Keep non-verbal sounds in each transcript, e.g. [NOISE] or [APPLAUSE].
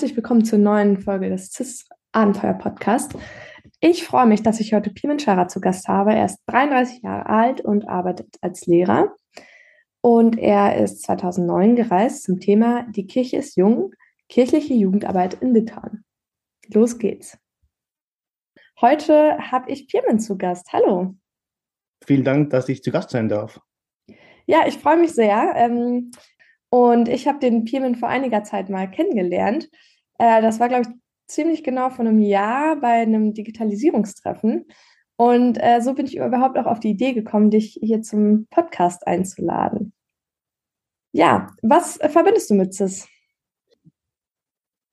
herzlich willkommen zur neuen Folge des CIS Abenteuer Podcast. Ich freue mich, dass ich heute Pimen Schara zu Gast habe. Er ist 33 Jahre alt und arbeitet als Lehrer. Und er ist 2009 gereist zum Thema Die Kirche ist jung, kirchliche Jugendarbeit in Litauen. Los geht's. Heute habe ich Pirmin zu Gast. Hallo. Vielen Dank, dass ich zu Gast sein darf. Ja, ich freue mich sehr. Ähm, und ich habe den Pirmin vor einiger Zeit mal kennengelernt. Äh, das war, glaube ich, ziemlich genau vor einem Jahr bei einem Digitalisierungstreffen. Und äh, so bin ich überhaupt auch auf die Idee gekommen, dich hier zum Podcast einzuladen. Ja, was verbindest du mit CIS?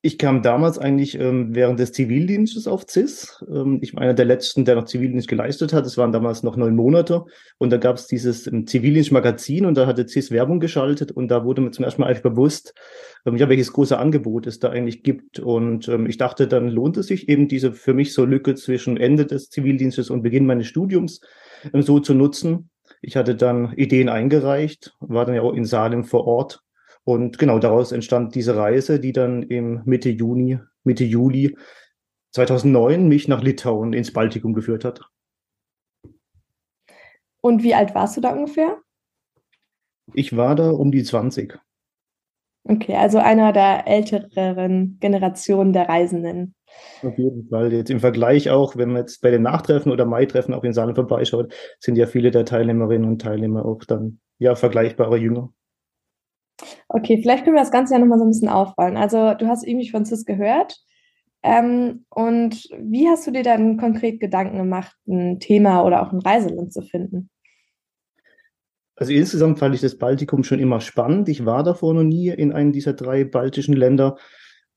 Ich kam damals eigentlich ähm, während des Zivildienstes auf CIS. Ähm, ich war einer der letzten, der noch Zivildienst geleistet hat. Es waren damals noch neun Monate. Und da gab es dieses ähm, Zivildienstmagazin und da hatte CIS Werbung geschaltet und da wurde mir zum ersten Mal eigentlich bewusst, ähm, ja, welches große Angebot es da eigentlich gibt. Und ähm, ich dachte, dann lohnt es sich eben diese für mich so Lücke zwischen Ende des Zivildienstes und Beginn meines Studiums ähm, so zu nutzen. Ich hatte dann Ideen eingereicht, war dann ja auch in Salem vor Ort und genau daraus entstand diese Reise, die dann im Mitte Juni, Mitte Juli 2009 mich nach Litauen ins Baltikum geführt hat. Und wie alt warst du da ungefähr? Ich war da um die 20. Okay, also einer der älteren Generationen der Reisenden. Auf jeden Fall. Jetzt im Vergleich auch, wenn man jetzt bei den Nachtreffen oder Maitreffen auch in Saalen vorbeischaut, sind ja viele der Teilnehmerinnen und Teilnehmer auch dann ja vergleichbare Jünger. Okay, vielleicht können wir das Ganze ja nochmal so ein bisschen aufrollen. Also du hast irgendwie von CIS gehört. Ähm, und wie hast du dir dann konkret Gedanken gemacht, ein Thema oder auch ein Reiseland zu finden? Also insgesamt fand ich das Baltikum schon immer spannend. Ich war davor noch nie in einem dieser drei baltischen Länder.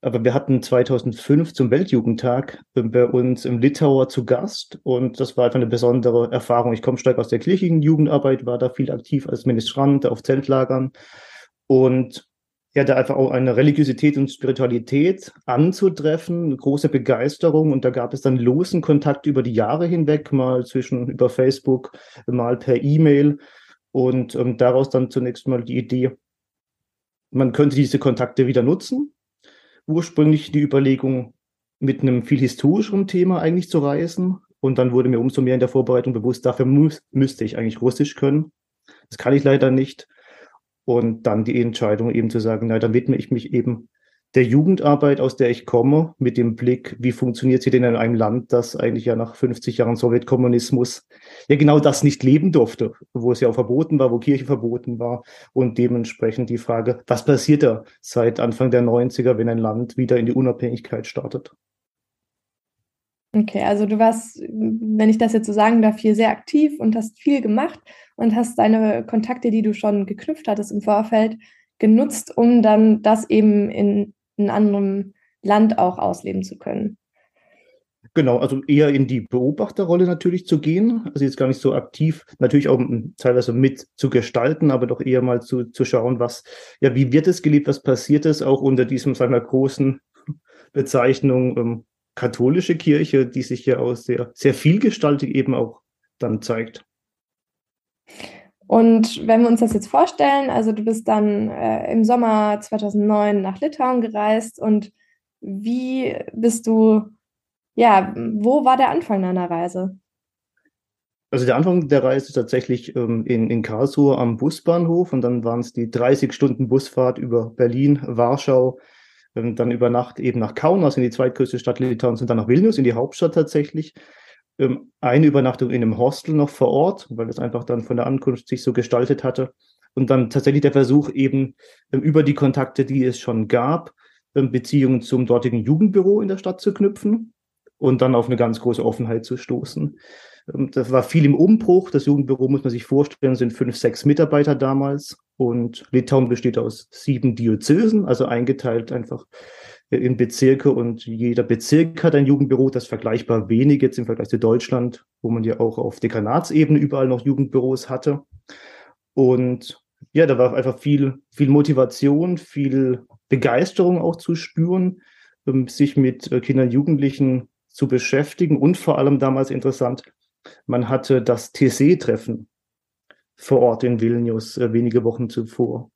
Aber wir hatten 2005 zum Weltjugendtag bei uns im Litauer zu Gast und das war einfach eine besondere Erfahrung. Ich komme stark aus der kirchlichen Jugendarbeit, war da viel aktiv als Ministrant auf Zeltlagern und ja, da einfach auch eine Religiosität und Spiritualität anzutreffen, eine große Begeisterung. Und da gab es dann losen Kontakt über die Jahre hinweg, mal zwischen über Facebook, mal per E-Mail. Und ähm, daraus dann zunächst mal die Idee, man könnte diese Kontakte wieder nutzen. Ursprünglich die Überlegung, mit einem viel historischeren Thema eigentlich zu reisen. Und dann wurde mir umso mehr in der Vorbereitung bewusst, dafür muss, müsste ich eigentlich Russisch können. Das kann ich leider nicht. Und dann die Entscheidung eben zu sagen, na, dann widme ich mich eben der Jugendarbeit, aus der ich komme, mit dem Blick, wie funktioniert sie denn in einem Land, das eigentlich ja nach 50 Jahren Sowjetkommunismus ja genau das nicht leben durfte, wo es ja auch verboten war, wo Kirche verboten war und dementsprechend die Frage, was passiert da seit Anfang der 90er, wenn ein Land wieder in die Unabhängigkeit startet? Okay, also du warst, wenn ich das jetzt so sagen darf, hier sehr aktiv und hast viel gemacht und hast deine Kontakte, die du schon geknüpft hattest im Vorfeld, genutzt, um dann das eben in einem anderen Land auch ausleben zu können. Genau, also eher in die Beobachterrolle natürlich zu gehen, also jetzt gar nicht so aktiv, natürlich auch teilweise mit zu gestalten, aber doch eher mal zu, zu schauen, was, ja, wie wird es gelebt, was passiert es auch unter diesem, sagen wir, großen Bezeichnung ähm, katholische Kirche, die sich ja auch sehr, sehr vielgestaltig eben auch dann zeigt. Und wenn wir uns das jetzt vorstellen, also du bist dann äh, im Sommer 2009 nach Litauen gereist und wie bist du, ja, wo war der Anfang deiner Reise? Also der Anfang der Reise ist tatsächlich ähm, in, in Karlsruhe am Busbahnhof und dann waren es die 30 Stunden Busfahrt über Berlin, Warschau, dann über Nacht eben nach Kaunas in die zweitgrößte Stadt Litauens und dann nach Vilnius in die Hauptstadt tatsächlich. Ähm, eine Übernachtung in einem Hostel noch vor Ort, weil das einfach dann von der Ankunft sich so gestaltet hatte. Und dann tatsächlich der Versuch eben ähm, über die Kontakte, die es schon gab, Beziehungen zum dortigen Jugendbüro in der Stadt zu knüpfen und dann auf eine ganz große Offenheit zu stoßen. Das war viel im Umbruch. Das Jugendbüro, muss man sich vorstellen, sind fünf, sechs Mitarbeiter damals. Und Litauen besteht aus sieben Diözesen, also eingeteilt einfach in Bezirke. Und jeder Bezirk hat ein Jugendbüro, das vergleichbar wenig jetzt im Vergleich zu Deutschland, wo man ja auch auf Dekanatsebene überall noch Jugendbüros hatte. Und ja, da war einfach viel, viel Motivation, viel Begeisterung auch zu spüren, sich mit äh, Kindern und Jugendlichen zu beschäftigen und vor allem damals interessant, man hatte das TC-Treffen vor Ort in Vilnius äh, wenige Wochen zuvor.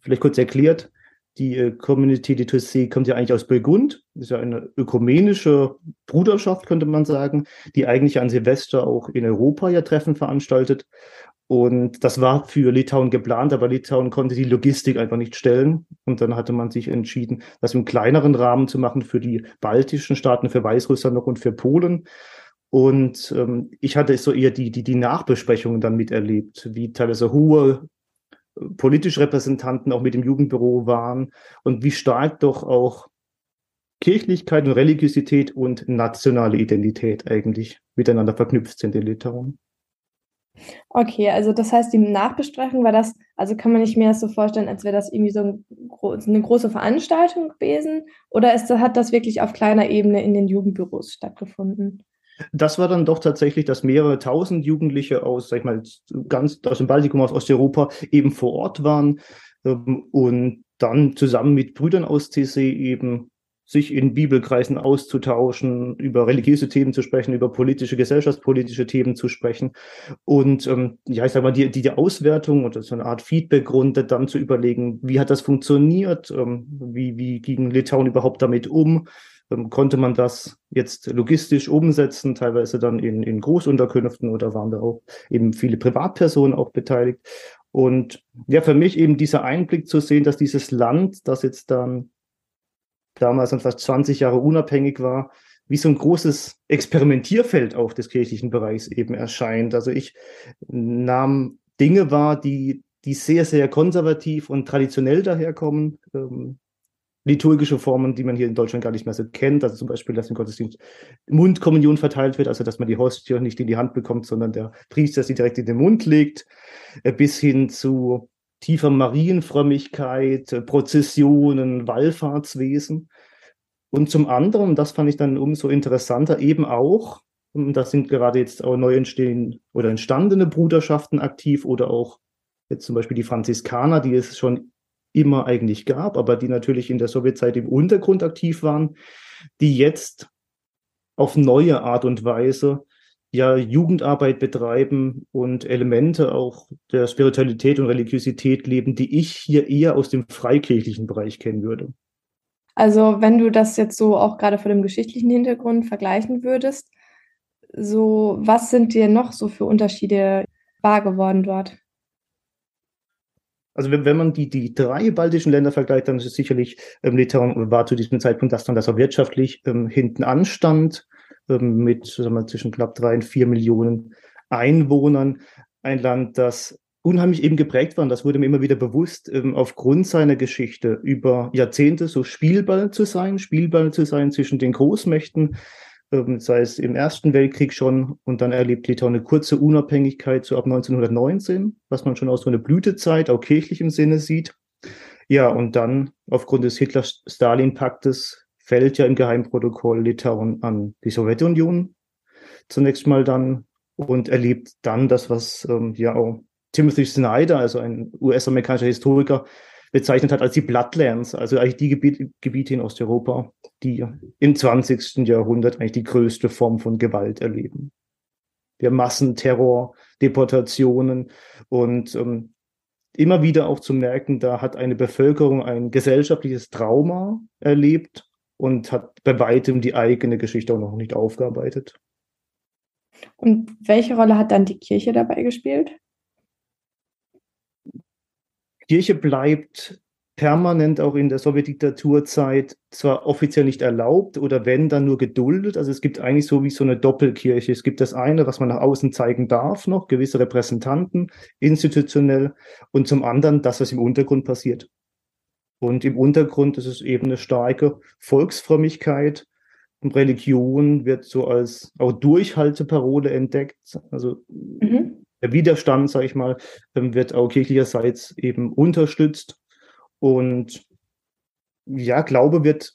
Vielleicht kurz erklärt, Die äh, Community de Tossé kommt ja eigentlich aus Burgund. Ist ja eine ökumenische Bruderschaft, könnte man sagen, die eigentlich an Silvester auch in Europa ja Treffen veranstaltet. Und das war für Litauen geplant, aber Litauen konnte die Logistik einfach nicht stellen. Und dann hatte man sich entschieden, das im kleineren Rahmen zu machen für die baltischen Staaten, für Weißrussland noch und für Polen. Und ähm, ich hatte so eher die, die, die Nachbesprechungen dann miterlebt, wie teilweise hohe äh, politische Repräsentanten auch mit dem Jugendbüro waren und wie stark doch auch Kirchlichkeit und Religiosität und nationale Identität eigentlich miteinander verknüpft sind in Litauen. Okay, also das heißt, die Nachbesprechung war das, also kann man nicht mehr so vorstellen, als wäre das irgendwie so ein, eine große Veranstaltung gewesen oder ist, hat das wirklich auf kleiner Ebene in den Jugendbüros stattgefunden? Das war dann doch tatsächlich, dass mehrere tausend Jugendliche aus, sag ich mal, ganz aus dem Baltikum, aus Osteuropa eben vor Ort waren ähm, und dann zusammen mit Brüdern aus CC eben sich in Bibelkreisen auszutauschen, über religiöse Themen zu sprechen, über politische, gesellschaftspolitische Themen zu sprechen. Und ähm, ja, ich sag mal, die, die Auswertung oder so eine Art Feedbackrunde dann zu überlegen, wie hat das funktioniert, ähm, wie, wie ging Litauen überhaupt damit um, konnte man das jetzt logistisch umsetzen, teilweise dann in, in Großunterkünften oder waren da auch eben viele Privatpersonen auch beteiligt. Und ja, für mich eben dieser Einblick zu sehen, dass dieses Land, das jetzt dann damals dann fast 20 Jahre unabhängig war, wie so ein großes Experimentierfeld auch des kirchlichen Bereichs eben erscheint. Also ich nahm Dinge wahr, die, die sehr, sehr konservativ und traditionell daherkommen. Ähm, liturgische Formen, die man hier in Deutschland gar nicht mehr so kennt. Also zum Beispiel, dass im Gottesdienst Mundkommunion verteilt wird, also dass man die Hostie nicht in die Hand bekommt, sondern der Priester sie direkt in den Mund legt, äh, bis hin zu tiefer Marienfrömmigkeit, äh, Prozessionen, Wallfahrtswesen. Und zum anderen, das fand ich dann umso interessanter, eben auch, das sind gerade jetzt auch neu entstehen oder entstandene Bruderschaften aktiv oder auch jetzt zum Beispiel die Franziskaner, die es schon immer eigentlich gab, aber die natürlich in der Sowjetzeit im Untergrund aktiv waren, die jetzt auf neue Art und Weise ja Jugendarbeit betreiben und Elemente auch der Spiritualität und Religiosität leben, die ich hier eher aus dem freikirchlichen Bereich kennen würde. Also wenn du das jetzt so auch gerade vor dem geschichtlichen Hintergrund vergleichen würdest, so was sind dir noch so für Unterschiede wahr geworden dort? Also wenn, wenn man die, die drei baltischen Länder vergleicht, dann ist es sicherlich, ähm, Litauen war zu diesem Zeitpunkt das dann, das auch wirtschaftlich ähm, hinten anstand ähm, mit sagen wir, zwischen knapp drei und vier Millionen Einwohnern. Ein Land, das unheimlich eben geprägt war, und das wurde mir immer wieder bewusst, ähm, aufgrund seiner Geschichte über Jahrzehnte so Spielball zu sein, Spielball zu sein zwischen den Großmächten, ähm, sei es im Ersten Weltkrieg schon, und dann erlebt Litauen eine kurze Unabhängigkeit so ab 1919, was man schon aus so einer Blütezeit, auch kirchlich im Sinne sieht. Ja, und dann aufgrund des Hitler-Stalin-Paktes fällt ja im Geheimprotokoll Litauen an die Sowjetunion zunächst mal dann und erlebt dann das, was ähm, ja auch Timothy Snyder, also ein US-amerikanischer Historiker, bezeichnet hat als die Bloodlands, also eigentlich die Gebiete, Gebiete in Osteuropa, die im 20. Jahrhundert eigentlich die größte Form von Gewalt erleben. Wir Massenterror, Deportationen und ähm, immer wieder auch zu merken, da hat eine Bevölkerung ein gesellschaftliches Trauma erlebt und hat bei weitem die eigene Geschichte auch noch nicht aufgearbeitet. Und welche Rolle hat dann die Kirche dabei gespielt? Kirche bleibt permanent auch in der Sowjetdiktaturzeit zwar offiziell nicht erlaubt oder wenn, dann nur geduldet. Also es gibt eigentlich so wie so eine Doppelkirche. Es gibt das eine, was man nach außen zeigen darf, noch gewisse Repräsentanten institutionell und zum anderen das, was im Untergrund passiert. Und im Untergrund ist es eben eine starke Volksfrömmigkeit. Und Religion wird so als auch Durchhalteparole entdeckt. Also mhm. Der Widerstand, sage ich mal, ähm, wird auch kirchlicherseits eben unterstützt. Und ja, Glaube wird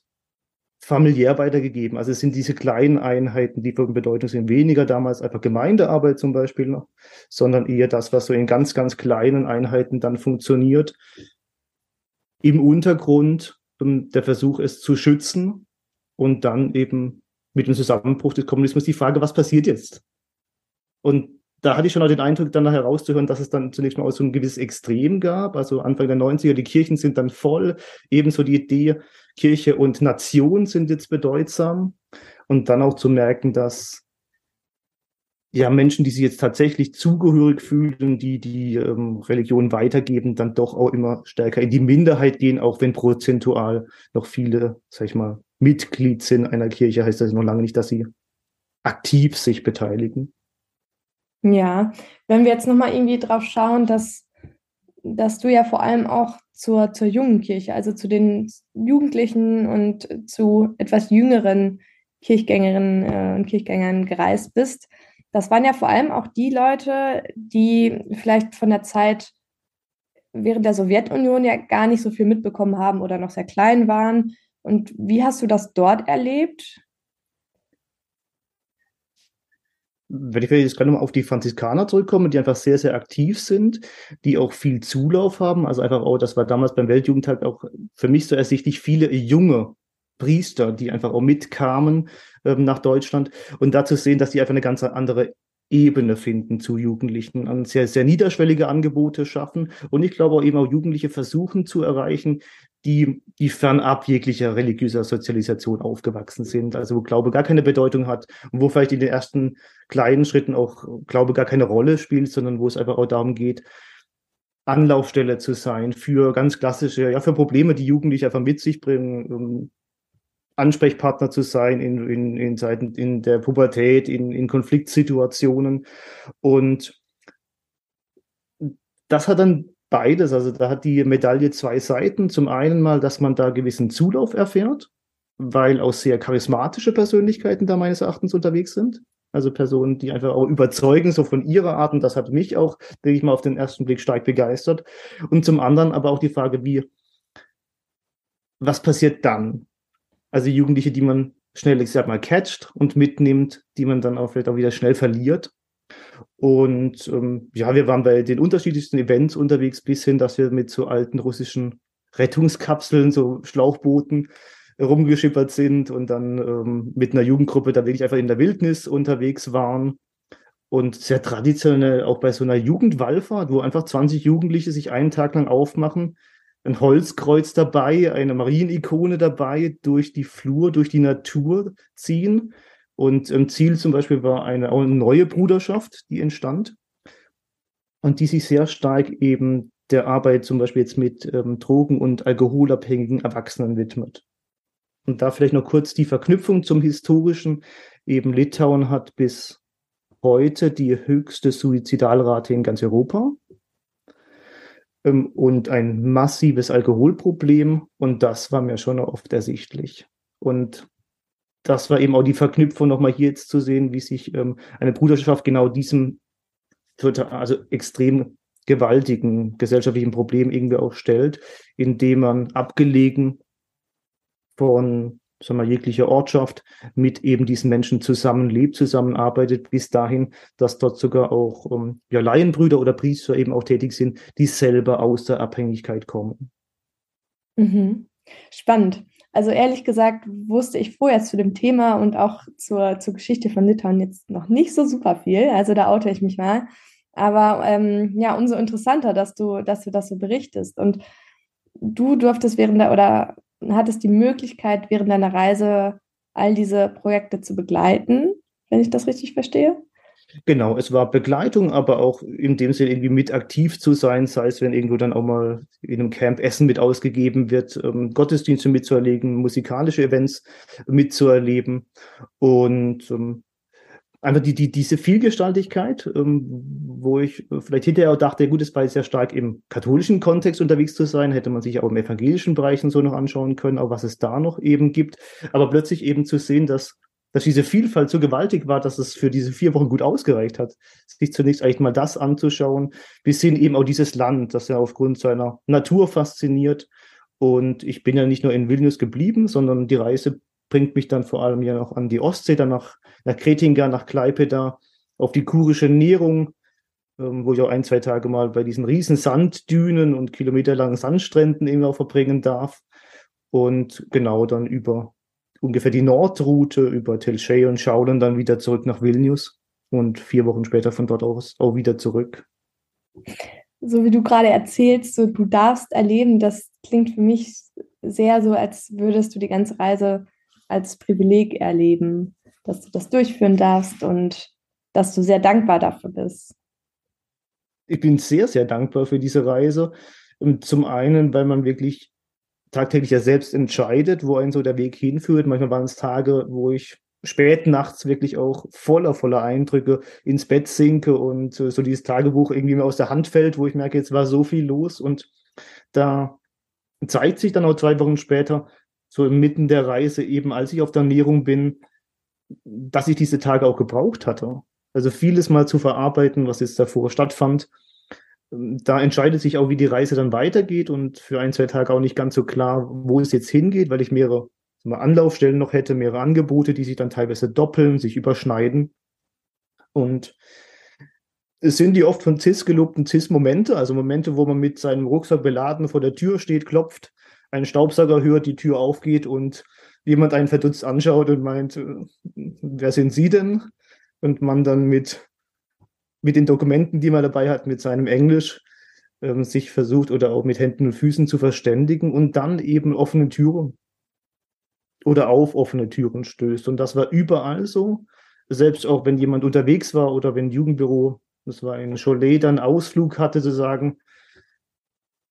familiär weitergegeben. Also es sind diese kleinen Einheiten, die von Bedeutung sind, weniger damals einfach Gemeindearbeit zum Beispiel noch, sondern eher das, was so in ganz, ganz kleinen Einheiten dann funktioniert im Untergrund ähm, der Versuch ist zu schützen und dann eben mit dem Zusammenbruch des Kommunismus die Frage, was passiert jetzt? Und da hatte ich schon auch den Eindruck, dann herauszuhören, dass es dann zunächst mal auch so ein gewisses Extrem gab. Also Anfang der 90er, die Kirchen sind dann voll. Ebenso die Idee, Kirche und Nation sind jetzt bedeutsam. Und dann auch zu merken, dass ja, Menschen, die sich jetzt tatsächlich zugehörig fühlen, die die ähm, Religion weitergeben, dann doch auch immer stärker in die Minderheit gehen, auch wenn prozentual noch viele, sag ich mal, Mitglied sind einer Kirche, heißt das noch lange nicht, dass sie aktiv sich beteiligen. Ja, wenn wir jetzt nochmal irgendwie drauf schauen, dass, dass du ja vor allem auch zur, zur jungen Kirche, also zu den Jugendlichen und zu etwas jüngeren Kirchgängerinnen äh, und Kirchgängern gereist bist, das waren ja vor allem auch die Leute, die vielleicht von der Zeit während der Sowjetunion ja gar nicht so viel mitbekommen haben oder noch sehr klein waren. Und wie hast du das dort erlebt? Wenn ich jetzt gerade mal auf die Franziskaner zurückkomme, die einfach sehr, sehr aktiv sind, die auch viel Zulauf haben. Also einfach auch, das war damals beim Weltjugendtag auch für mich so ersichtlich, viele junge Priester, die einfach auch mitkamen ähm, nach Deutschland und dazu sehen, dass die einfach eine ganz andere Ebene finden zu Jugendlichen, an sehr, sehr niederschwellige Angebote schaffen. Und ich glaube auch eben auch Jugendliche versuchen zu erreichen, die, die fernab jeglicher religiöser Sozialisation aufgewachsen sind, also wo Glaube gar keine Bedeutung hat und wo vielleicht in den ersten kleinen Schritten auch Glaube gar keine Rolle spielt, sondern wo es einfach auch darum geht, Anlaufstelle zu sein für ganz klassische, ja, für Probleme, die Jugendliche einfach mit sich bringen, ähm, Ansprechpartner zu sein in, in, in, Seiten, in der Pubertät, in, in Konfliktsituationen. Und das hat dann beides. Also da hat die Medaille zwei Seiten. Zum einen mal, dass man da gewissen Zulauf erfährt, weil auch sehr charismatische Persönlichkeiten da meines Erachtens unterwegs sind. Also Personen, die einfach auch überzeugen, so von ihrer Art. Und das hat mich auch, denke ich mal, auf den ersten Blick stark begeistert. Und zum anderen aber auch die Frage, wie, was passiert dann? Also Jugendliche, die man schnell, ich sag mal, catcht und mitnimmt, die man dann auch vielleicht auch wieder schnell verliert. Und ähm, ja, wir waren bei den unterschiedlichsten Events unterwegs, bis hin, dass wir mit so alten russischen Rettungskapseln, so Schlauchbooten rumgeschippert sind und dann ähm, mit einer Jugendgruppe da wirklich einfach in der Wildnis unterwegs waren. Und sehr traditionell auch bei so einer Jugendwallfahrt, wo einfach 20 Jugendliche sich einen Tag lang aufmachen, ein Holzkreuz dabei, eine Marienikone dabei, durch die Flur, durch die Natur ziehen. Und ähm, Ziel zum Beispiel war eine, eine neue Bruderschaft, die entstand und die sich sehr stark eben der Arbeit zum Beispiel jetzt mit ähm, Drogen- und alkoholabhängigen Erwachsenen widmet. Und da vielleicht noch kurz die Verknüpfung zum historischen. Eben Litauen hat bis heute die höchste Suizidalrate in ganz Europa ähm, und ein massives Alkoholproblem. Und das war mir schon oft ersichtlich. Und das war eben auch die Verknüpfung nochmal hier jetzt zu sehen, wie sich ähm, eine Bruderschaft genau diesem also extrem gewaltigen gesellschaftlichen Problem irgendwie auch stellt, indem man abgelegen von sagen wir, jeglicher Ortschaft mit eben diesen Menschen zusammenlebt, zusammenarbeitet, bis dahin, dass dort sogar auch um, ja, Laienbrüder oder Priester eben auch tätig sind, die selber aus der Abhängigkeit kommen. Mhm. Spannend. Also ehrlich gesagt wusste ich vorher zu dem Thema und auch zur, zur Geschichte von Litauen jetzt noch nicht so super viel. Also da oute ich mich mal. Aber ähm, ja, umso interessanter, dass du, dass du das so berichtest. Und du durftest während der oder hattest die Möglichkeit, während deiner Reise all diese Projekte zu begleiten, wenn ich das richtig verstehe? Genau, es war Begleitung, aber auch in dem Sinne irgendwie mit aktiv zu sein, sei es, wenn irgendwo dann auch mal in einem Camp Essen mit ausgegeben wird, ähm, Gottesdienste mitzuerlegen, musikalische Events mitzuerleben. Und ähm, einfach die, die, diese Vielgestaltigkeit, ähm, wo ich vielleicht hinterher auch dachte, gut, es war sehr stark im katholischen Kontext unterwegs zu sein, hätte man sich auch im evangelischen Bereich so noch anschauen können, auch was es da noch eben gibt. Aber plötzlich eben zu sehen, dass, dass diese Vielfalt so gewaltig war, dass es für diese vier Wochen gut ausgereicht hat, sich zunächst eigentlich mal das anzuschauen, bis hin eben auch dieses Land, das ja aufgrund seiner Natur fasziniert. Und ich bin ja nicht nur in Vilnius geblieben, sondern die Reise bringt mich dann vor allem ja noch an die Ostsee, dann nach, nach Kretinga, nach Klaipeda, auf die kurische Nährung, ähm, wo ich auch ein, zwei Tage mal bei diesen riesen Sanddünen und kilometerlangen Sandstränden eben auch verbringen darf. Und genau dann über ungefähr die Nordroute, über Telschei und Schaulen dann wieder zurück nach Vilnius, und vier Wochen später von dort aus auch wieder zurück. So wie du gerade erzählst, so du darfst erleben, das klingt für mich sehr so, als würdest du die ganze Reise als Privileg erleben, dass du das durchführen darfst und dass du sehr dankbar dafür bist. Ich bin sehr, sehr dankbar für diese Reise. Und zum einen, weil man wirklich tagtäglich ja selbst entscheidet, wo einen so der Weg hinführt. Manchmal waren es Tage, wo ich spät nachts wirklich auch voller, voller Eindrücke ins Bett sinke und so dieses Tagebuch irgendwie mir aus der Hand fällt, wo ich merke, jetzt war so viel los und da zeigt sich dann auch zwei Wochen später, so inmitten der Reise, eben als ich auf der Ernährung bin, dass ich diese Tage auch gebraucht hatte. Also vieles mal zu verarbeiten, was jetzt davor stattfand. Da entscheidet sich auch, wie die Reise dann weitergeht und für ein, zwei Tage auch nicht ganz so klar, wo es jetzt hingeht, weil ich mehrere mal, Anlaufstellen noch hätte, mehrere Angebote, die sich dann teilweise doppeln, sich überschneiden. Und es sind die oft von CIS gelobten CIS-Momente, also Momente, wo man mit seinem Rucksack beladen vor der Tür steht, klopft, einen Staubsauger hört, die Tür aufgeht und jemand einen verdutzt anschaut und meint, äh, wer sind Sie denn? Und man dann mit, mit den Dokumenten, die man dabei hat, mit seinem Englisch ähm, sich versucht oder auch mit Händen und Füßen zu verständigen und dann eben offene Türen oder auf offene Türen stößt. Und das war überall so. Selbst auch wenn jemand unterwegs war oder wenn Jugendbüro, das war ein Cholet, dann Ausflug hatte, zu sagen,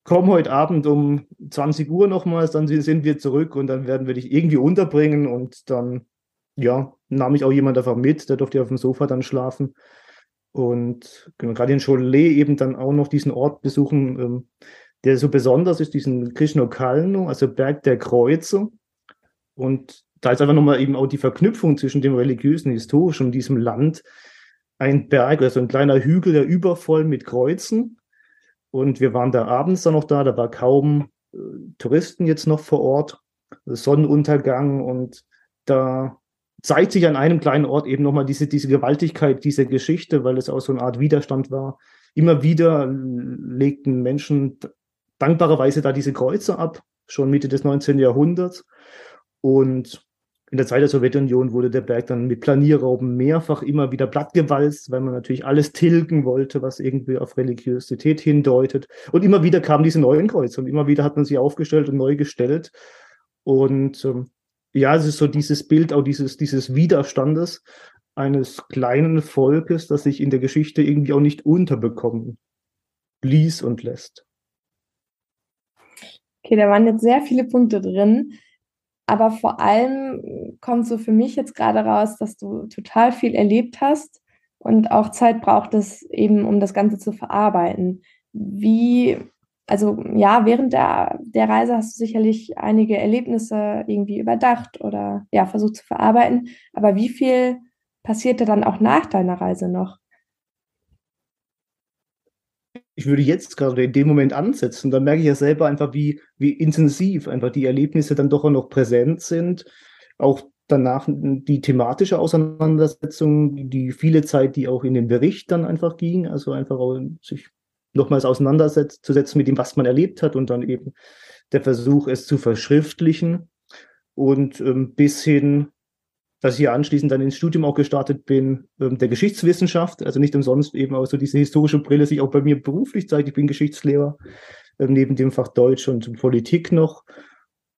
komm heute Abend um 20 Uhr nochmals, dann sind wir zurück und dann werden wir dich irgendwie unterbringen und dann, ja, nahm ich auch jemand einfach mit, der durfte auf dem Sofa dann schlafen. Und genau, gerade in Cholet eben dann auch noch diesen Ort besuchen, ähm, der so besonders ist, diesen Krishna Kalno, also Berg der Kreuze. Und da ist einfach nochmal eben auch die Verknüpfung zwischen dem religiösen, historischen und diesem Land. Ein Berg, also ein kleiner Hügel, der übervoll mit Kreuzen. Und wir waren da abends dann noch da, da war kaum äh, Touristen jetzt noch vor Ort, Sonnenuntergang und da zeigt sich an einem kleinen Ort eben nochmal diese, diese Gewaltigkeit dieser Geschichte, weil es auch so eine Art Widerstand war. Immer wieder legten Menschen dankbarerweise da diese Kreuze ab, schon Mitte des 19. Jahrhunderts. Und in der Zeit der Sowjetunion wurde der Berg dann mit Planierrauben mehrfach immer wieder plattgewalzt, weil man natürlich alles tilgen wollte, was irgendwie auf Religiosität hindeutet. Und immer wieder kamen diese neuen Kreuze und immer wieder hat man sie aufgestellt und neu gestellt. Und ähm, ja, es ist so dieses Bild auch dieses, dieses Widerstandes eines kleinen Volkes, das sich in der Geschichte irgendwie auch nicht unterbekommen ließ und lässt. Okay, da waren jetzt sehr viele Punkte drin. Aber vor allem kommt so für mich jetzt gerade raus, dass du total viel erlebt hast und auch Zeit braucht es eben, um das Ganze zu verarbeiten. Wie, also ja, während der, der Reise hast du sicherlich einige Erlebnisse irgendwie überdacht oder ja, versucht zu verarbeiten. Aber wie viel passierte dann auch nach deiner Reise noch? ich würde jetzt gerade in dem Moment ansetzen, dann merke ich ja selber einfach, wie, wie intensiv einfach die Erlebnisse dann doch auch noch präsent sind. Auch danach die thematische Auseinandersetzung, die viele Zeit, die auch in den Bericht dann einfach ging, also einfach sich nochmals auseinanderzusetzen mit dem, was man erlebt hat und dann eben der Versuch, es zu verschriftlichen und ähm, bis hin dass ich hier anschließend dann ins Studium auch gestartet bin, ähm, der Geschichtswissenschaft, also nicht umsonst eben auch so diese historische Brille sich auch bei mir beruflich zeigt. Ich bin Geschichtslehrer, ähm, neben dem Fach Deutsch und Politik noch.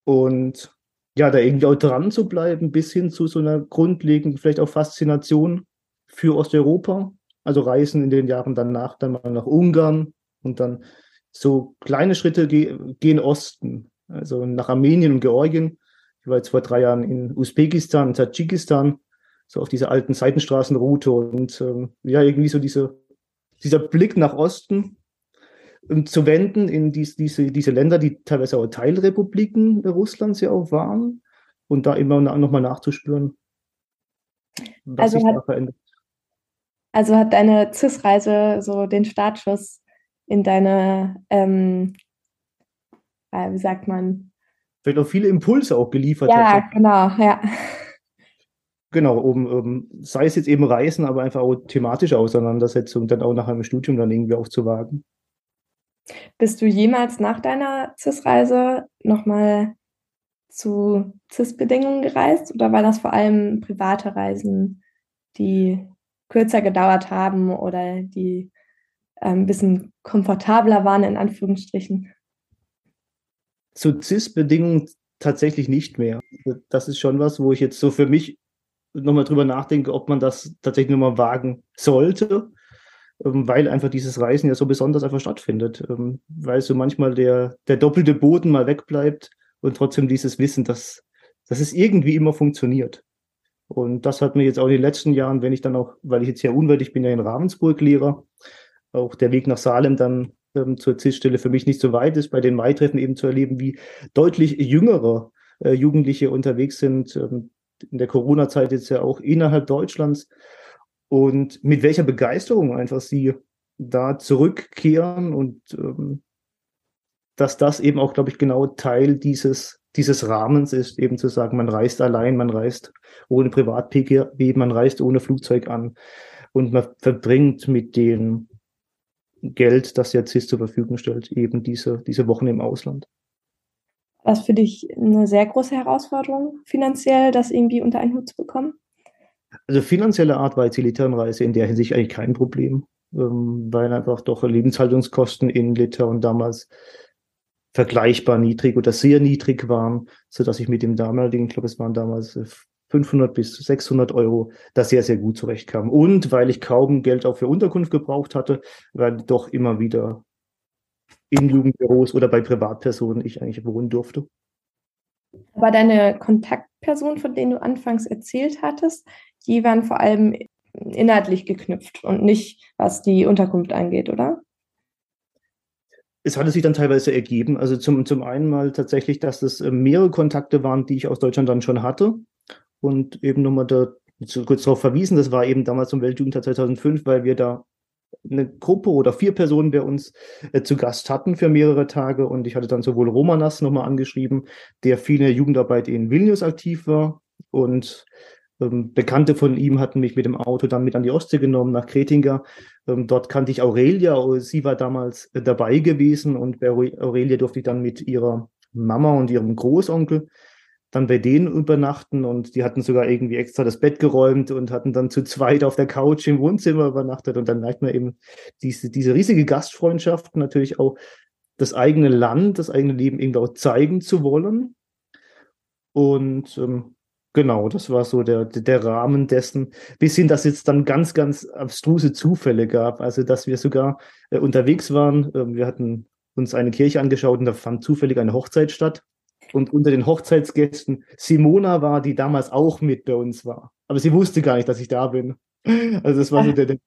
Und ja, da irgendwie auch dran zu bleiben, bis hin zu so einer grundlegenden, vielleicht auch Faszination für Osteuropa. Also Reisen in den Jahren danach dann mal nach Ungarn und dann so kleine Schritte ge gehen Osten, also nach Armenien und Georgien ich war jetzt vor drei Jahren in Usbekistan, Tadschikistan, so auf dieser alten Seitenstraßenroute und ähm, ja, irgendwie so diese, dieser Blick nach Osten ähm, zu wenden in dies, diese, diese Länder, die teilweise auch Teilrepubliken Russlands ja auch waren und da immer nochmal nachzuspüren, was also sich da verändert. Also hat deine CIS-Reise so den Startschuss in deine, ähm, äh, wie sagt man, vielleicht auch viele Impulse auch geliefert ja, hat. Ja, genau, ja. Genau, um, um, sei es jetzt eben Reisen, aber einfach auch thematische Auseinandersetzungen dann auch nach einem Studium dann irgendwie auch zu wagen. Bist du jemals nach deiner CIS-Reise nochmal zu CIS-Bedingungen gereist oder war das vor allem private Reisen, die kürzer gedauert haben oder die äh, ein bisschen komfortabler waren, in Anführungsstrichen? Zu CIS-Bedingungen tatsächlich nicht mehr. Das ist schon was, wo ich jetzt so für mich nochmal drüber nachdenke, ob man das tatsächlich nochmal wagen sollte, ähm, weil einfach dieses Reisen ja so besonders einfach stattfindet. Ähm, weil so manchmal der, der doppelte Boden mal wegbleibt und trotzdem dieses Wissen, dass, dass es irgendwie immer funktioniert. Und das hat mir jetzt auch in den letzten Jahren, wenn ich dann auch, weil ich jetzt ja unweit, ich bin ja in Ravensburg Lehrer, auch der Weg nach Salem dann ähm, zur CIS-Stelle für mich nicht so weit ist, bei den Maitreffen eben zu erleben, wie deutlich jüngere äh, Jugendliche unterwegs sind, ähm, in der Corona-Zeit jetzt ja auch innerhalb Deutschlands. Und mit welcher Begeisterung einfach sie da zurückkehren und ähm, dass das eben auch, glaube ich, genau Teil dieses, dieses Rahmens ist, eben zu sagen, man reist allein, man reist ohne Privat-PKW, man reist ohne Flugzeug an und man verbringt mit dem Geld, das der CIS zur Verfügung stellt, eben diese, diese Wochen im Ausland. Was für dich eine sehr große Herausforderung, finanziell das irgendwie unter einen Hut zu bekommen? Also finanzielle Art war jetzt die Litauen-Reise in der Hinsicht eigentlich kein Problem, ähm, weil einfach doch Lebenshaltungskosten in Litauen damals vergleichbar niedrig oder sehr niedrig waren, so dass ich mit dem damaligen, ich glaube, es waren damals 500 äh, bis 600 Euro, da sehr, sehr gut zurechtkam. Und weil ich kaum Geld auch für Unterkunft gebraucht hatte, weil doch immer wieder in Jugendbüros oder bei Privatpersonen ich eigentlich wohnen durfte. Aber deine Kontaktpersonen, von denen du anfangs erzählt hattest, die waren vor allem inhaltlich geknüpft und nicht, was die Unterkunft angeht, oder? Es hatte sich dann teilweise ergeben. Also zum, zum einen mal tatsächlich, dass es äh, mehrere Kontakte waren, die ich aus Deutschland dann schon hatte. Und eben nochmal da kurz darauf verwiesen, das war eben damals zum Weltjugendtag 2005, weil wir da eine Gruppe oder vier Personen bei uns äh, zu Gast hatten für mehrere Tage. Und ich hatte dann sowohl Romanas nochmal angeschrieben, der viel in der Jugendarbeit in Vilnius aktiv war. Und Bekannte von ihm hatten mich mit dem Auto dann mit an die Ostsee genommen, nach Kretinger. Ähm, dort kannte ich Aurelia. Sie war damals äh, dabei gewesen. Und bei Aurelia durfte ich dann mit ihrer Mama und ihrem Großonkel dann bei denen übernachten und die hatten sogar irgendwie extra das Bett geräumt und hatten dann zu zweit auf der Couch im Wohnzimmer übernachtet und dann merkt man eben diese, diese riesige Gastfreundschaft, natürlich auch das eigene Land, das eigene Leben irgendwie auch zeigen zu wollen. Und ähm, genau, das war so der, der Rahmen dessen, bis hin, dass es dann ganz, ganz abstruse Zufälle gab. Also, dass wir sogar äh, unterwegs waren. Äh, wir hatten uns eine Kirche angeschaut und da fand zufällig eine Hochzeit statt und unter den Hochzeitsgästen Simona war, die damals auch mit bei uns war. Aber sie wusste gar nicht, dass ich da bin. Also es war so der, der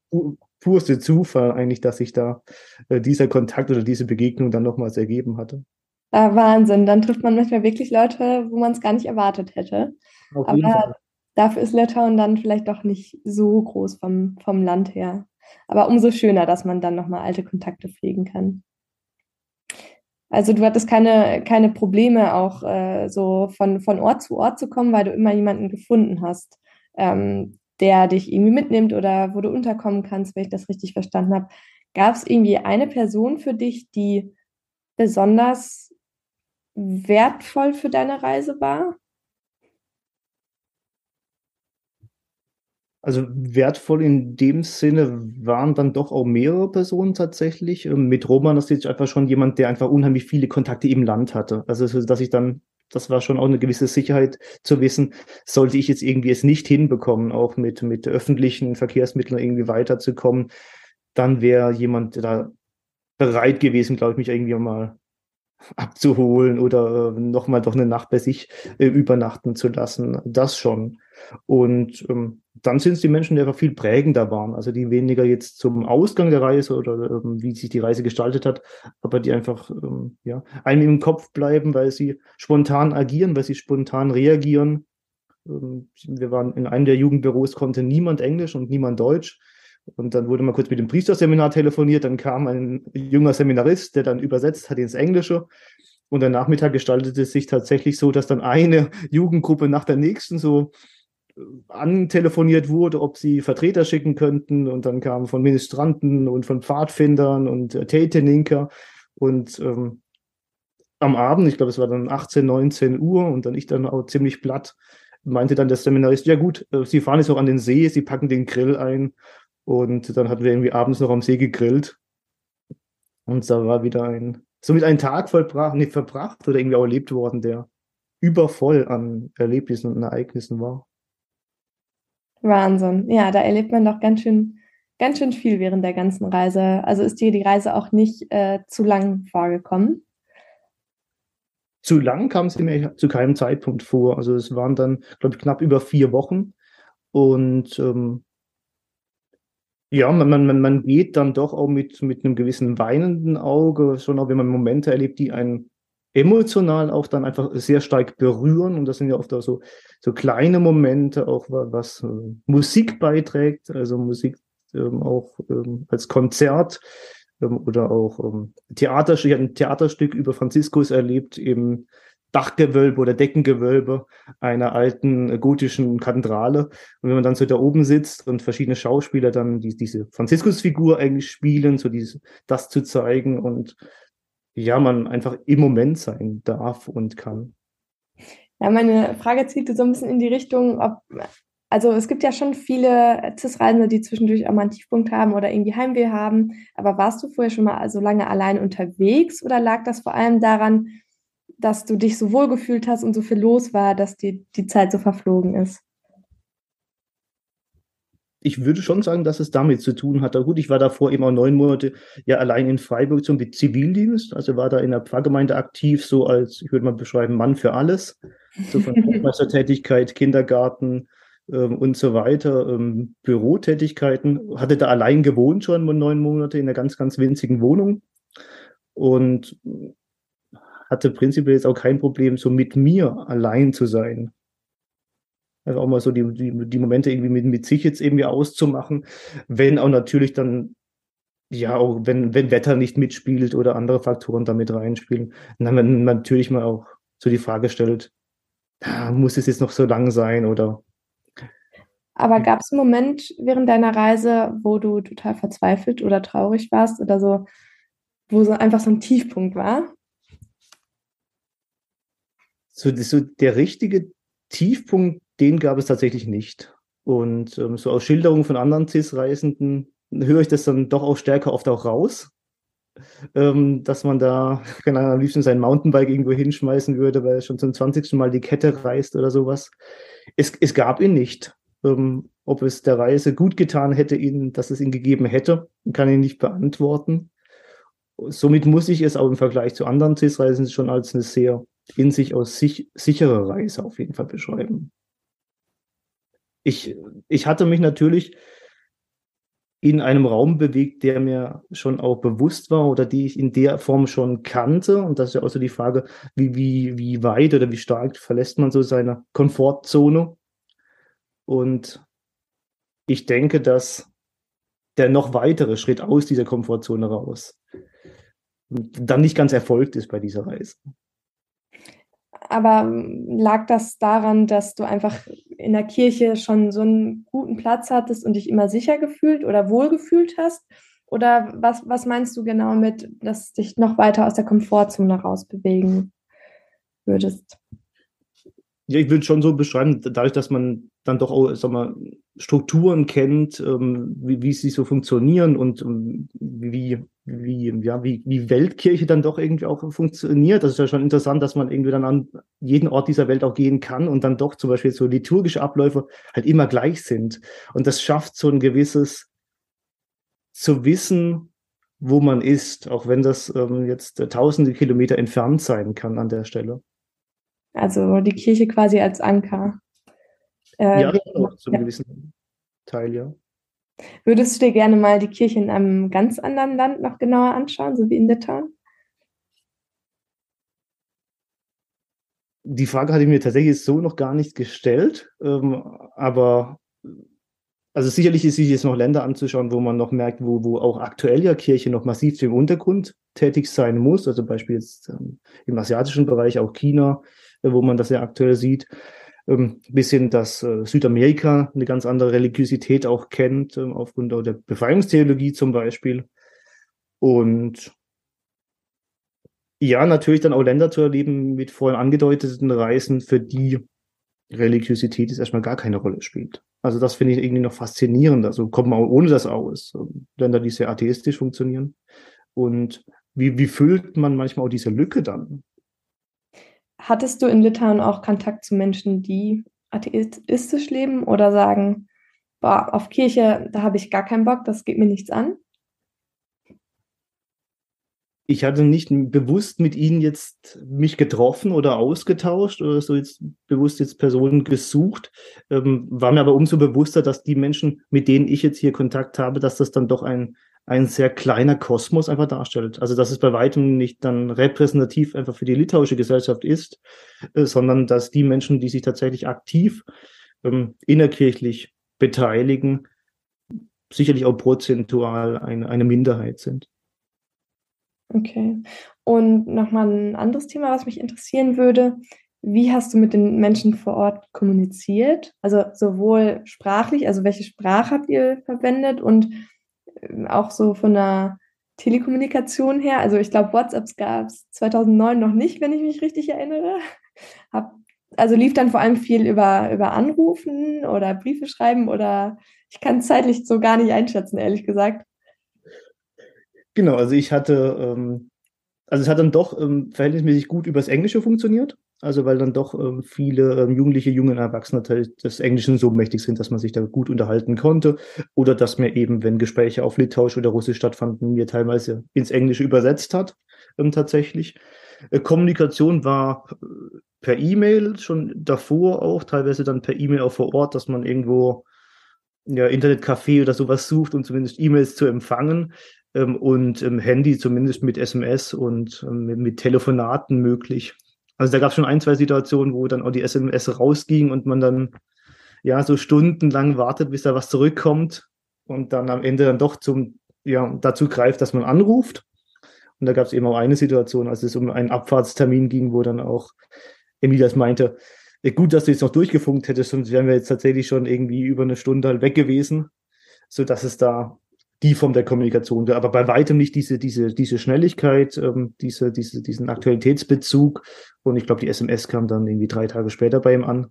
purste Zufall eigentlich, dass sich da äh, dieser Kontakt oder diese Begegnung dann nochmals ergeben hatte. Ah, Wahnsinn, dann trifft man manchmal wirklich Leute, wo man es gar nicht erwartet hätte. Auf Aber dafür ist Litauen dann vielleicht doch nicht so groß vom, vom Land her. Aber umso schöner, dass man dann nochmal alte Kontakte pflegen kann. Also du hattest keine, keine Probleme, auch äh, so von, von Ort zu Ort zu kommen, weil du immer jemanden gefunden hast, ähm, der dich irgendwie mitnimmt oder wo du unterkommen kannst, wenn ich das richtig verstanden habe. Gab es irgendwie eine Person für dich, die besonders wertvoll für deine Reise war? Also wertvoll in dem Sinne waren dann doch auch mehrere Personen tatsächlich. Ähm, mit Roman ist jetzt einfach schon jemand, der einfach unheimlich viele Kontakte im Land hatte. Also dass ich dann, das war schon auch eine gewisse Sicherheit zu wissen, sollte ich jetzt irgendwie es nicht hinbekommen, auch mit, mit öffentlichen Verkehrsmitteln irgendwie weiterzukommen, dann wäre jemand da bereit gewesen, glaube ich, mich irgendwie mal abzuholen oder äh, nochmal doch eine Nacht bei sich äh, übernachten zu lassen. Das schon. Und ähm, dann sind es die Menschen, die einfach viel prägender waren, also die weniger jetzt zum Ausgang der Reise oder ähm, wie sich die Reise gestaltet hat, aber die einfach ähm, ja, einem im Kopf bleiben, weil sie spontan agieren, weil sie spontan reagieren. Ähm, wir waren in einem der Jugendbüros, konnte niemand Englisch und niemand Deutsch. Und dann wurde mal kurz mit dem Priesterseminar telefoniert, dann kam ein junger Seminarist, der dann übersetzt hat ins Englische. Und der Nachmittag gestaltete es sich tatsächlich so, dass dann eine [LAUGHS] Jugendgruppe nach der nächsten so antelefoniert wurde, ob sie Vertreter schicken könnten. Und dann kamen von Ministranten und von Pfadfindern und äh, Täteninker. Und ähm, am Abend, ich glaube, es war dann 18, 19 Uhr und dann ich dann auch ziemlich platt meinte dann der Seminarist, ja gut, äh, Sie fahren jetzt auch an den See, Sie packen den Grill ein. Und dann hatten wir irgendwie abends noch am See gegrillt. Und da war wieder ein, somit ein Tag vollbracht, nicht verbracht oder irgendwie auch erlebt worden, der übervoll an Erlebnissen und Ereignissen war. Wahnsinn. Ja, da erlebt man doch ganz schön, ganz schön viel während der ganzen Reise. Also ist dir die Reise auch nicht äh, zu lang vorgekommen? Zu lang kam es mir zu keinem Zeitpunkt vor. Also es waren dann, glaube ich, knapp über vier Wochen. Und ähm, ja, man, man, man geht dann doch auch mit, mit einem gewissen weinenden Auge, schon auch wenn man Momente erlebt, die einen emotional auch dann einfach sehr stark berühren. Und das sind ja oft auch so, so kleine Momente, auch was äh, Musik beiträgt, also Musik ähm, auch ähm, als Konzert ähm, oder auch ähm, Theaterstück. Ich habe ein Theaterstück über Franziskus erlebt im Dachgewölbe oder Deckengewölbe einer alten gotischen Kathedrale. Und wenn man dann so da oben sitzt und verschiedene Schauspieler dann die, diese Franziskusfigur eigentlich spielen, so dieses, das zu zeigen und ja, man einfach im Moment sein darf und kann. Ja, meine Frage zielte so ein bisschen in die Richtung, ob, also es gibt ja schon viele CIS-Reisende, die zwischendurch auch mal einen Tiefpunkt haben oder irgendwie Heimweh haben. Aber warst du vorher schon mal so lange allein unterwegs oder lag das vor allem daran, dass du dich so wohl gefühlt hast und so viel los war, dass die, die Zeit so verflogen ist? Ich würde schon sagen, dass es damit zu tun hat. Gut, ich war davor eben auch neun Monate ja allein in Freiburg zum Zivildienst, also war da in der Pfarrgemeinde aktiv, so als, ich würde mal beschreiben, Mann für alles. So von [LAUGHS] Meistertätigkeit, Kindergarten ähm, und so weiter, ähm, Bürotätigkeiten. Hatte da allein gewohnt schon neun Monate in einer ganz, ganz winzigen Wohnung und hatte prinzipiell jetzt auch kein Problem, so mit mir allein zu sein. Also auch mal so die, die, die Momente irgendwie mit, mit sich jetzt irgendwie auszumachen, wenn auch natürlich dann, ja, auch wenn, wenn Wetter nicht mitspielt oder andere Faktoren damit reinspielen, dann man natürlich mal auch so die Frage stellt, muss es jetzt noch so lang sein oder aber gab es einen Moment während deiner Reise, wo du total verzweifelt oder traurig warst oder so, wo so einfach so ein Tiefpunkt war? So, so der richtige Tiefpunkt den gab es tatsächlich nicht. Und ähm, so aus Schilderungen von anderen CIS-Reisenden höre ich das dann doch auch stärker oft auch raus, ähm, dass man da [LAUGHS] keine Ahnung, am liebsten sein Mountainbike irgendwo hinschmeißen würde, weil er schon zum 20. Mal die Kette reißt oder sowas. Es, es gab ihn nicht. Ähm, ob es der Reise gut getan hätte, ihn, dass es ihn gegeben hätte, kann ich nicht beantworten. Somit muss ich es auch im Vergleich zu anderen CIS-Reisen schon als eine sehr in sich aus sich sichere Reise auf jeden Fall beschreiben ich, ich hatte mich natürlich in einem Raum bewegt, der mir schon auch bewusst war oder die ich in der Form schon kannte. Und das ist ja auch so die Frage, wie, wie, wie weit oder wie stark verlässt man so seine Komfortzone. Und ich denke, dass der noch weitere Schritt aus dieser Komfortzone raus dann nicht ganz erfolgt ist bei dieser Reise. Aber lag das daran, dass du einfach in der Kirche schon so einen guten Platz hattest und dich immer sicher gefühlt oder wohl gefühlt hast? Oder was, was meinst du genau mit, dass dich noch weiter aus der Komfortzone rausbewegen würdest? Ja, ich würde schon so beschreiben, dadurch, dass man dann doch auch, sag mal, Strukturen kennt, ähm, wie, wie sie so funktionieren und ähm, wie, wie, ja, wie, wie Weltkirche dann doch irgendwie auch funktioniert. Das ist ja schon interessant, dass man irgendwie dann an jeden Ort dieser Welt auch gehen kann und dann doch zum Beispiel so liturgische Abläufe halt immer gleich sind. Und das schafft so ein gewisses zu wissen, wo man ist, auch wenn das ähm, jetzt äh, tausende Kilometer entfernt sein kann an der Stelle. Also die Kirche quasi als Anker. Äh, ja, auch zum ja. gewissen Teil, ja. Würdest du dir gerne mal die Kirche in einem ganz anderen Land noch genauer anschauen, so wie in Litauen? Die Frage hatte ich mir tatsächlich so noch gar nicht gestellt, ähm, aber also sicherlich ist sich jetzt noch Länder anzuschauen, wo man noch merkt, wo, wo auch aktuell ja Kirche noch massiv im Untergrund tätig sein muss, also beispielsweise ähm, im asiatischen Bereich, auch China, äh, wo man das ja aktuell sieht. Ähm, bisschen, dass äh, Südamerika eine ganz andere Religiosität auch kennt, ähm, aufgrund der Befreiungstheologie zum Beispiel. Und ja, natürlich dann auch Länder zu erleben mit vorhin angedeuteten Reisen, für die Religiosität jetzt erstmal gar keine Rolle spielt. Also das finde ich irgendwie noch faszinierend. Also kommt man auch ohne das aus. Länder, die sehr atheistisch funktionieren. Und wie, wie füllt man manchmal auch diese Lücke dann? Hattest du in Litauen auch Kontakt zu Menschen, die atheistisch leben oder sagen, boah, auf Kirche, da habe ich gar keinen Bock, das geht mir nichts an? ich hatte nicht bewusst mit ihnen jetzt mich getroffen oder ausgetauscht oder so jetzt bewusst jetzt Personen gesucht, ähm, war mir aber umso bewusster, dass die Menschen, mit denen ich jetzt hier Kontakt habe, dass das dann doch ein, ein sehr kleiner Kosmos einfach darstellt. Also dass es bei weitem nicht dann repräsentativ einfach für die litauische Gesellschaft ist, äh, sondern dass die Menschen, die sich tatsächlich aktiv ähm, innerkirchlich beteiligen, sicherlich auch prozentual eine, eine Minderheit sind. Okay. Und nochmal ein anderes Thema, was mich interessieren würde. Wie hast du mit den Menschen vor Ort kommuniziert? Also sowohl sprachlich, also welche Sprache habt ihr verwendet und auch so von der Telekommunikation her. Also ich glaube, WhatsApps gab es 2009 noch nicht, wenn ich mich richtig erinnere. Hab, also lief dann vor allem viel über, über Anrufen oder Briefe schreiben oder ich kann es zeitlich so gar nicht einschätzen, ehrlich gesagt. Genau, also ich hatte, ähm, also es hat dann doch ähm, verhältnismäßig gut übers Englische funktioniert. Also weil dann doch ähm, viele ähm, Jugendliche, junge Erwachsene des Englischen so mächtig sind, dass man sich da gut unterhalten konnte. Oder dass mir eben, wenn Gespräche auf Litauisch oder Russisch stattfanden, mir teilweise ins Englische übersetzt hat, ähm, tatsächlich. Äh, Kommunikation war äh, per E-Mail schon davor auch, teilweise dann per E-Mail auch vor Ort, dass man irgendwo ja, Internetcafé oder sowas sucht, um zumindest E-Mails zu empfangen ähm, und im Handy zumindest mit SMS und ähm, mit Telefonaten möglich. Also da gab es schon ein, zwei Situationen, wo dann auch die SMS rausging und man dann ja so stundenlang wartet, bis da was zurückkommt und dann am Ende dann doch zum, ja, dazu greift, dass man anruft. Und da gab es eben auch eine Situation, als es um einen Abfahrtstermin ging, wo dann auch Emilias meinte, gut, dass du jetzt noch durchgefunkt hättest, sonst wären wir jetzt tatsächlich schon irgendwie über eine Stunde halt weg gewesen, so dass es da die Form der Kommunikation, aber bei weitem nicht diese, diese, diese Schnelligkeit, ähm, diese, diese, diesen Aktualitätsbezug. Und ich glaube, die SMS kam dann irgendwie drei Tage später bei ihm an.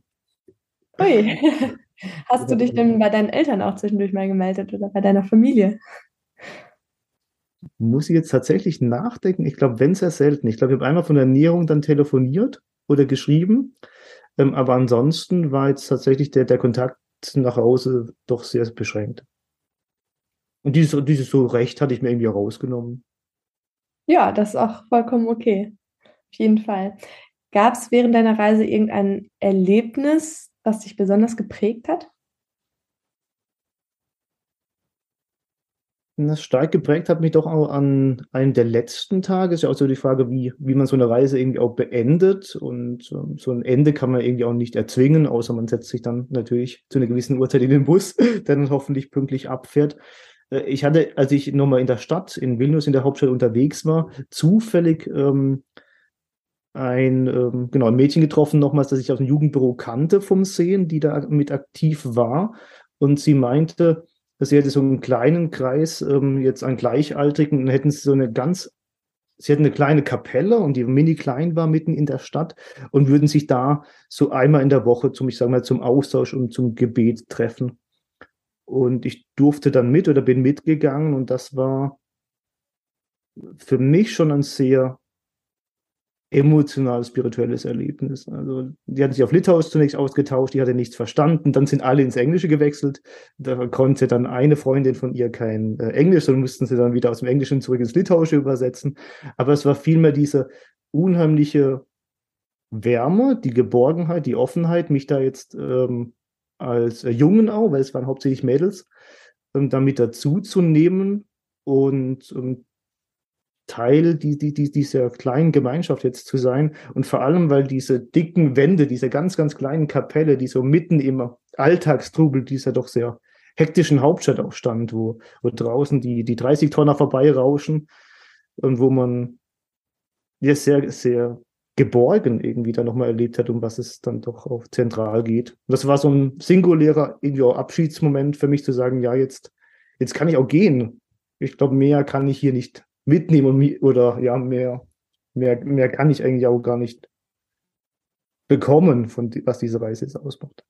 Ui. [LAUGHS] Hast du dich denn bei deinen Eltern auch zwischendurch mal gemeldet oder bei deiner Familie? Muss ich jetzt tatsächlich nachdenken? Ich glaube, wenn sehr selten. Ich glaube, ich habe einmal von der Ernährung dann telefoniert oder geschrieben. Ähm, aber ansonsten war jetzt tatsächlich der, der Kontakt nach Hause doch sehr beschränkt. Und dieses, dieses so Recht hatte ich mir irgendwie rausgenommen. Ja, das ist auch vollkommen okay. Auf jeden Fall. Gab es während deiner Reise irgendein Erlebnis, was dich besonders geprägt hat? Das stark geprägt hat mich doch auch an einem der letzten Tage. Ist ja auch so die Frage, wie, wie man so eine Reise irgendwie auch beendet. Und ähm, so ein Ende kann man irgendwie auch nicht erzwingen, außer man setzt sich dann natürlich zu einer gewissen Uhrzeit in den Bus, [LAUGHS] der dann hoffentlich pünktlich abfährt. Äh, ich hatte, als ich nochmal in der Stadt, in Vilnius, in der Hauptstadt unterwegs war, zufällig ähm, ein, ähm, genau, ein Mädchen getroffen, nochmals, das ich aus dem Jugendbüro kannte vom Sehen, die da mit aktiv war. Und sie meinte, sie hätte so einen kleinen Kreis ähm, jetzt an Gleichaltrigen und hätten sie so eine ganz, sie hätten eine kleine Kapelle und die mini klein war mitten in der Stadt und würden sich da so einmal in der Woche zum, ich sage mal, zum Austausch und zum Gebet treffen. Und ich durfte dann mit oder bin mitgegangen und das war für mich schon ein sehr emotional spirituelles Erlebnis. Also die hatten sich auf Litauisch zunächst ausgetauscht, die hatte nichts verstanden, dann sind alle ins Englische gewechselt. Da konnte dann eine Freundin von ihr kein äh, Englisch, sondern mussten sie dann wieder aus dem Englischen zurück ins Litauische übersetzen. Aber es war vielmehr diese unheimliche Wärme, die Geborgenheit, die Offenheit, mich da jetzt ähm, als äh, Jungen auch, weil es waren hauptsächlich Mädels, ähm, damit dazu zu nehmen und ähm, Teil die, die, die, dieser kleinen Gemeinschaft jetzt zu sein. Und vor allem, weil diese dicken Wände, diese ganz, ganz kleinen Kapelle, die so mitten im Alltagstrubel dieser doch sehr hektischen Hauptstadt auch stand, wo, wo draußen die, die 30 Tonner vorbeirauschen und wo man ja sehr, sehr geborgen irgendwie dann nochmal erlebt hat, um was es dann doch auch zentral geht. Und das war so ein singulärer irgendwie auch Abschiedsmoment für mich zu sagen, ja, jetzt, jetzt kann ich auch gehen. Ich glaube, mehr kann ich hier nicht mitnehmen und, oder ja, mehr, mehr, mehr kann ich eigentlich auch gar nicht bekommen, von was diese Reise jetzt ausmacht.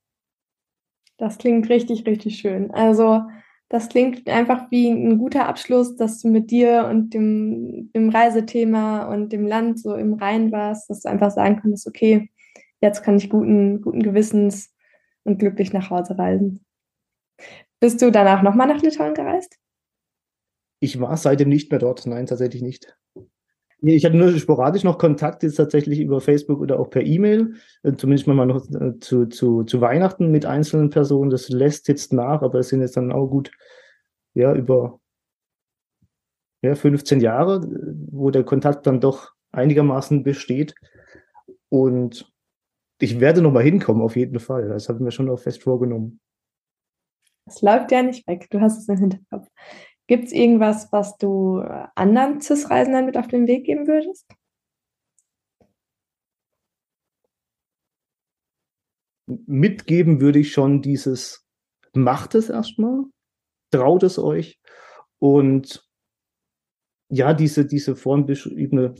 Das klingt richtig, richtig schön. Also das klingt einfach wie ein guter Abschluss, dass du mit dir und dem, dem Reisethema und dem Land so im Rein warst, dass du einfach sagen konntest, okay, jetzt kann ich guten, guten Gewissens und glücklich nach Hause reisen. Bist du danach nochmal nach Litauen gereist? Ich war seitdem nicht mehr dort, nein, tatsächlich nicht. Ich hatte nur sporadisch noch Kontakt jetzt tatsächlich über Facebook oder auch per E-Mail, äh, zumindest mal noch äh, zu, zu, zu Weihnachten mit einzelnen Personen. Das lässt jetzt nach, aber es sind jetzt dann auch gut, ja, über ja, 15 Jahre, wo der Kontakt dann doch einigermaßen besteht. Und ich werde noch mal hinkommen, auf jeden Fall. Das haben wir schon auch fest vorgenommen. Es läuft ja nicht weg. Du hast es im Hinterkopf. Gibt es irgendwas, was du anderen CIS-Reisenden mit auf den Weg geben würdest? Mitgeben würde ich schon dieses, macht es erstmal, traut es euch und ja, diese, diese vorhin beschriebene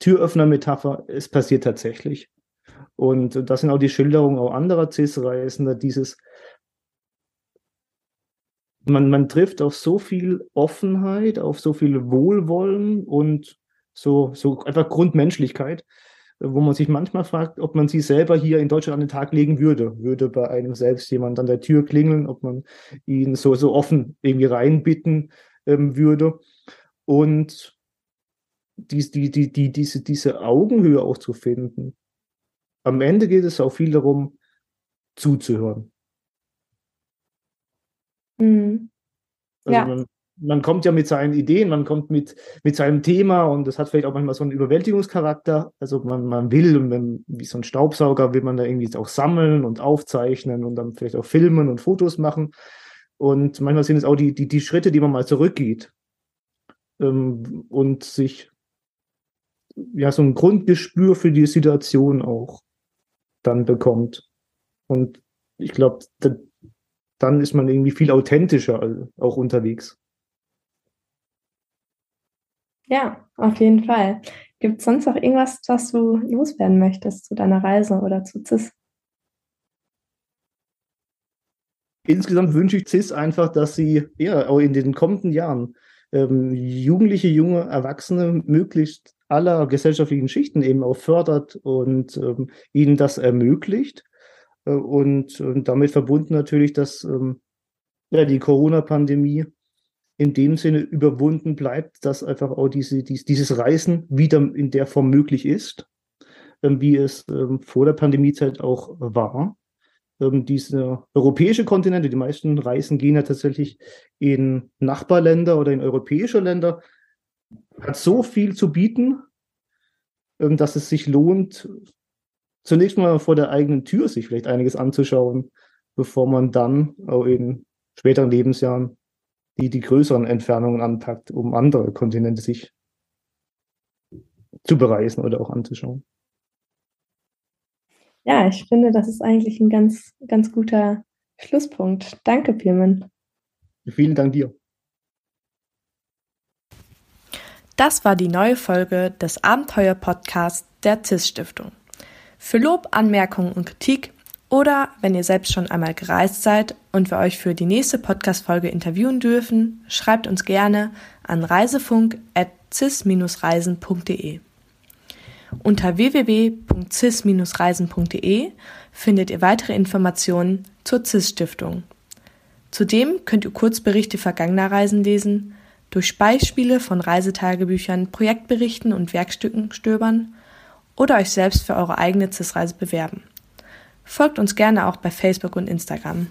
Türöffner-Metapher, es passiert tatsächlich. Und das sind auch die Schilderungen auch anderer CIS-Reisender, dieses, man, man trifft auf so viel Offenheit, auf so viel Wohlwollen und so, so einfach Grundmenschlichkeit, wo man sich manchmal fragt, ob man sie selber hier in Deutschland an den Tag legen würde. Würde bei einem selbst jemand an der Tür klingeln, ob man ihn so, so offen irgendwie reinbitten ähm, würde. Und die, die, die, die, diese, diese Augenhöhe auch zu finden. Am Ende geht es auch viel darum, zuzuhören. Mhm. Also ja. man, man, kommt ja mit seinen Ideen, man kommt mit, mit seinem Thema und das hat vielleicht auch manchmal so einen Überwältigungscharakter. Also man, man will und man, wie so ein Staubsauger will man da irgendwie auch sammeln und aufzeichnen und dann vielleicht auch filmen und Fotos machen. Und manchmal sind es auch die, die, die Schritte, die man mal zurückgeht ähm, und sich ja so ein Grundgespür für die Situation auch dann bekommt. Und ich glaube, dann ist man irgendwie viel authentischer auch unterwegs. Ja, auf jeden Fall. Gibt es sonst noch irgendwas, was du loswerden möchtest zu deiner Reise oder zu CIS? Insgesamt wünsche ich CIS einfach, dass sie ja auch in den kommenden Jahren ähm, Jugendliche, junge Erwachsene möglichst aller gesellschaftlichen Schichten eben auch fördert und ähm, ihnen das ermöglicht äh, und, und damit verbunden natürlich, dass ähm, ja, die Corona-Pandemie in dem Sinne überwunden bleibt, dass einfach auch diese, dies, dieses Reisen wieder in der Form möglich ist, ähm, wie es ähm, vor der Pandemiezeit auch war. Ähm, diese europäische Kontinente, die meisten Reisen gehen ja tatsächlich in Nachbarländer oder in europäische Länder, hat so viel zu bieten, dass es sich lohnt, zunächst mal vor der eigenen Tür sich vielleicht einiges anzuschauen, bevor man dann auch in späteren Lebensjahren die, die größeren Entfernungen anpackt, um andere Kontinente sich zu bereisen oder auch anzuschauen. Ja, ich finde, das ist eigentlich ein ganz, ganz guter Schlusspunkt. Danke, Pirmin. Vielen Dank dir. Das war die neue Folge des Abenteuer-Podcasts der CIS-Stiftung. Für Lob, Anmerkungen und Kritik oder wenn ihr selbst schon einmal gereist seid und wir euch für die nächste Podcast-Folge interviewen dürfen, schreibt uns gerne an reisefunk.cis-reisen.de. Unter www.cis-reisen.de findet ihr weitere Informationen zur CIS-Stiftung. Zudem könnt ihr Kurzberichte vergangener Reisen lesen, durch Beispiele von Reisetagebüchern, Projektberichten und Werkstücken stöbern oder euch selbst für eure eigene CIS-Reise bewerben. Folgt uns gerne auch bei Facebook und Instagram.